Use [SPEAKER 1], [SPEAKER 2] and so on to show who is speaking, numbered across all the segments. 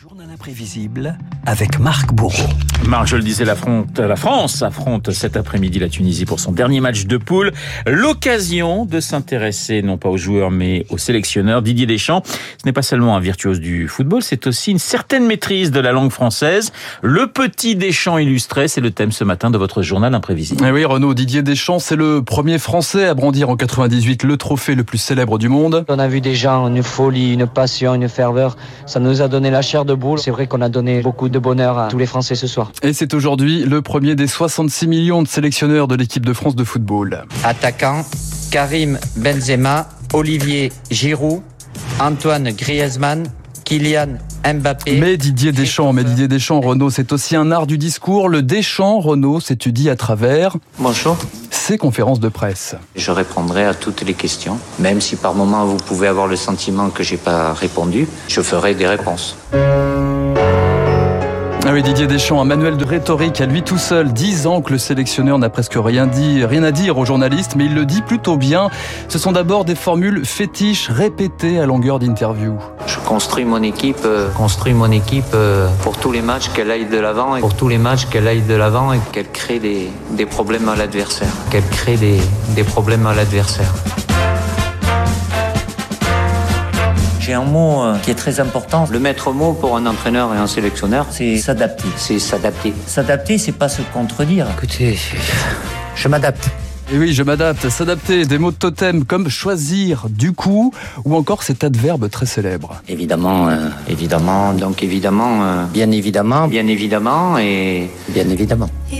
[SPEAKER 1] Journal imprévisible avec Marc Bourreau.
[SPEAKER 2] Marc, je le disais, la, fronte, la France affronte cet après-midi la Tunisie pour son dernier match de poule. L'occasion de s'intéresser non pas aux joueurs mais aux sélectionneurs. Didier Deschamps, ce n'est pas seulement un virtuose du football, c'est aussi une certaine maîtrise de la langue française. Le petit Deschamps illustré, c'est le thème ce matin de votre journal imprévisible.
[SPEAKER 3] Eh oui, Renaud, Didier Deschamps, c'est le premier Français à brandir en 98 le trophée le plus célèbre du monde.
[SPEAKER 4] On a vu déjà une folie, une passion, une ferveur. Ça nous a donné la chair de boule. C'est vrai qu'on a donné beaucoup de bonheur à tous les Français ce soir.
[SPEAKER 3] Et c'est aujourd'hui le premier des 66 millions de sélectionneurs de l'équipe de France de football.
[SPEAKER 4] Attaquant, Karim Benzema, Olivier Giroud, Antoine Griezmann, Kylian Mbappé.
[SPEAKER 3] Mais Didier Deschamps, mais Didier Deschamps, Renaud, c'est aussi un art du discours. Le Deschamps, Renaud, s'étudie à travers
[SPEAKER 5] Bonjour.
[SPEAKER 3] ses conférences de presse.
[SPEAKER 5] Je répondrai à toutes les questions, même si par moment vous pouvez avoir le sentiment que j'ai pas répondu, je ferai des réponses.
[SPEAKER 3] Ah oui, Didier Deschamps, un manuel de rhétorique à lui tout seul. Dix ans que le sélectionneur n'a presque rien dit, rien à dire aux journalistes, mais il le dit plutôt bien. Ce sont d'abord des formules fétiches répétées à longueur d'interview.
[SPEAKER 5] Je construis mon équipe, euh, construis mon équipe euh, pour tous les matchs qu'elle aille de l'avant et pour tous les matchs qu'elle aille de l'avant et qu'elle crée des, des problèmes à l'adversaire, qu'elle crée des, des problèmes à l'adversaire. Un mot euh, qui est très important. Le maître mot pour un entraîneur et un sélectionneur, c'est s'adapter. C'est s'adapter. S'adapter, c'est pas se contredire. Écoutez, je m'adapte.
[SPEAKER 3] Et oui, je m'adapte, s'adapter, des mots de totem comme choisir, du coup, ou encore cet adverbe très célèbre.
[SPEAKER 5] Évidemment, euh, évidemment, donc évidemment, euh, bien évidemment, bien évidemment et bien évidemment.
[SPEAKER 6] Évidemment.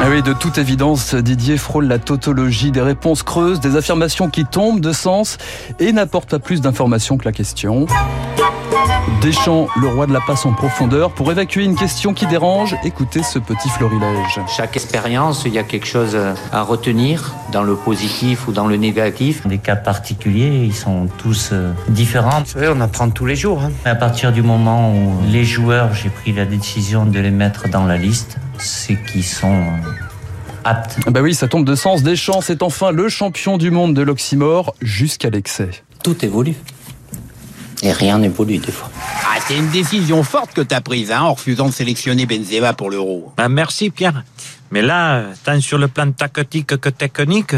[SPEAKER 3] Ah oui, de toute évidence, Didier frôle la tautologie des réponses creuses, des affirmations qui tombent de sens et n'apportent pas plus d'informations que la question. Deschamps, le roi de la passe en profondeur, pour évacuer une question qui dérange, écoutez ce petit florilège.
[SPEAKER 5] Chaque expérience, il y a quelque chose à retenir dans le positif ou dans le négatif. Les cas particuliers, ils sont tous euh, différents. Vous savez, on apprend tous les jours. hein. À partir du moment où les joueurs, j'ai pris la décision de les mettre dans la liste, c'est qu'ils sont euh, aptes.
[SPEAKER 3] Ah Bah oui, ça tombe de sens. Deschamps, c'est enfin le champion du monde de l'oxymore jusqu'à l'excès.
[SPEAKER 5] Tout évolue. Et rien n'évolue des fois.
[SPEAKER 7] Ah, c'est une décision forte que t'as prise, hein, en refusant de sélectionner Benzema pour l'Euro.
[SPEAKER 8] Ben, merci Pierre. Mais là, tant sur le plan tactique que technique,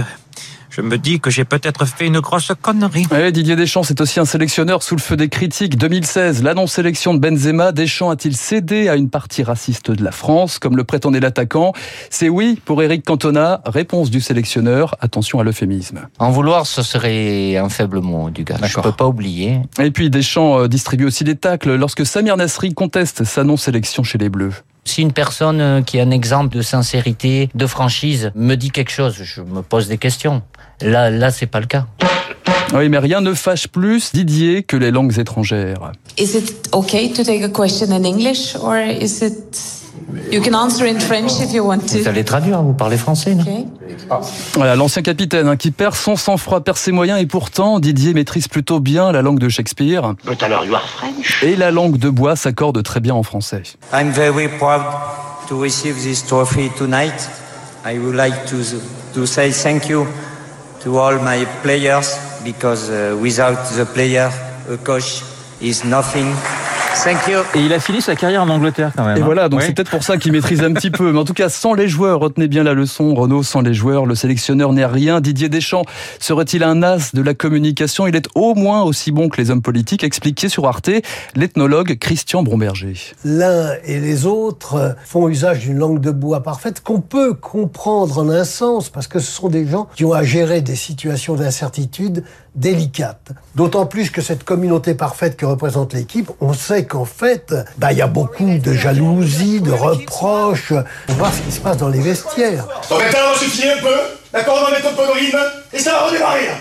[SPEAKER 8] je me dis que j'ai peut-être fait une grosse connerie.
[SPEAKER 3] Ouais, Didier Deschamps, c'est aussi un sélectionneur sous le feu des critiques. 2016, la non-sélection de Benzema, Deschamps a-t-il cédé à une partie raciste de la France, comme le prétendait l'attaquant? C'est oui pour Eric Cantona. Réponse du sélectionneur. Attention à l'euphémisme.
[SPEAKER 5] En vouloir, ce serait un faible mot du gars. Je
[SPEAKER 3] D'accord.
[SPEAKER 5] peux pas oublier.
[SPEAKER 3] Et puis Deschamps euh, distribue aussi des tacles lorsque Samir Nasri conteste sa non-sélection chez les Bleus.
[SPEAKER 5] Si une personne euh, qui a un exemple de sincérité, de franchise, me dit quelque chose, je me pose des questions. Là, là, c'est pas le cas.
[SPEAKER 3] Oui, mais rien ne fâche plus Didier que les langues étrangères.
[SPEAKER 9] Is it okay to take a question in English or is it you can answer in French if you want
[SPEAKER 5] Vous
[SPEAKER 9] to?
[SPEAKER 5] allez traduire, vous parlez français, non
[SPEAKER 9] Okay.
[SPEAKER 3] Voilà, l'ancien capitaine hein, qui perd son sang-froid, perd ses moyens, et pourtant Didier maîtrise plutôt bien la langue de Shakespeare.
[SPEAKER 7] But alors, you are French.
[SPEAKER 3] Et la langue de bois s'accorde très bien en français.
[SPEAKER 10] I'm very proud to receive this trophy tonight. I would like to, to say thank you to all my players because uh, without the player, a coach is nothing. Thank you.
[SPEAKER 2] Et il a fini sa carrière en Angleterre quand même.
[SPEAKER 3] Et
[SPEAKER 2] hein.
[SPEAKER 3] voilà, donc
[SPEAKER 2] Oui.
[SPEAKER 3] c'est peut-être pour ça qu'il maîtrise un petit peu. Mais en tout cas, sans les joueurs, retenez bien la leçon. Renault, sans les joueurs, le sélectionneur n'est rien. Didier Deschamps serait-il un as de la communication? Il est au moins aussi bon que les hommes politiques. Expliqué sur Arte, l'ethnologue Christian Bromberger.
[SPEAKER 11] l'un et les autres font usage d'une langue de bois parfaite qu'on peut comprendre en un sens parce que ce sont des gens qui ont à gérer des situations d'incertitude délicates. D'autant plus que cette communauté parfaite que représente l'équipe, on sait qu'en fait, bah, il y a beaucoup de jalousie, de reproches. On va voir ce qui se passe dans les vestiaires.
[SPEAKER 12] Bon, maintenant, on filer un peu, d'accord, on va mettre un peu de rythme, et ça va redémarrer, là.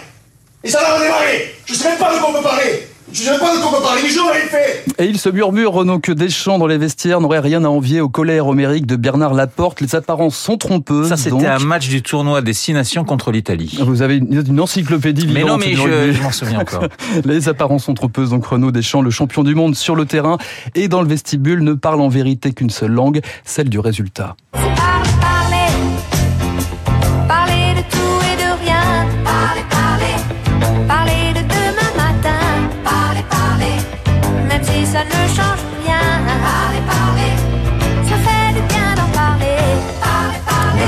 [SPEAKER 12] Et ça va redémarrer. Je sais même pas de quoi on peut parler. Je sais même pas de quoi on peut parler, mais je l'aurais fait.
[SPEAKER 3] Et il se murmure, Renaud, que Deschamps dans les vestiaires n'aurait rien à envier aux colères homériques de Bernard Laporte. Les apparences sont trompeuses.
[SPEAKER 2] Ça, c'était
[SPEAKER 3] donc.
[SPEAKER 2] un match du tournoi des Six Nations contre l'Italie.
[SPEAKER 3] Vous avez une, une encyclopédie
[SPEAKER 2] Mais non, mais je, je m'en souviens encore.
[SPEAKER 3] Les apparences sont trompeuses, donc Renaud Deschamps, le champion du monde sur le terrain et dans le vestibule, ne parle en vérité qu'une seule langue, celle du résultat.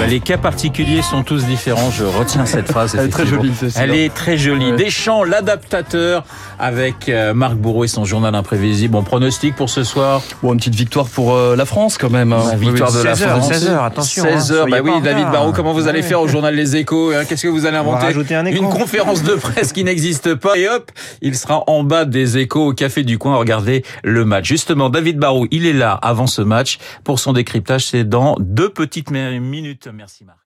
[SPEAKER 2] Voilà, les cas particuliers sont tous différents. Je retiens cette phrase.
[SPEAKER 3] Elle est très jolie.
[SPEAKER 2] Elle est très jolie.
[SPEAKER 3] Ouais.
[SPEAKER 2] Deschamps, l'adaptateur, avec euh, Marc Bourreau et son journal imprévisible. Bon pronostic pour ce soir?
[SPEAKER 3] Bon, une petite victoire pour euh, la France quand même. hein.
[SPEAKER 2] Victoire
[SPEAKER 3] Oui,
[SPEAKER 2] de la
[SPEAKER 8] 16 heures,
[SPEAKER 2] France.
[SPEAKER 8] 16 heures, attention,
[SPEAKER 2] 16
[SPEAKER 8] hein,
[SPEAKER 2] heures. Bah oui, David. Barrault, comment vous allez
[SPEAKER 8] Ouais.
[SPEAKER 2] faire au journal Les Échos hein Qu'est-ce que vous allez inventer
[SPEAKER 8] un écho.
[SPEAKER 2] Une conférence de presse qui n'existe pas. Et hop, il sera en bas des Échos au café du coin à regarder le match. Justement, David Barrault, il est là avant ce match pour son décryptage. C'est dans deux petites minutes. Merci Marc.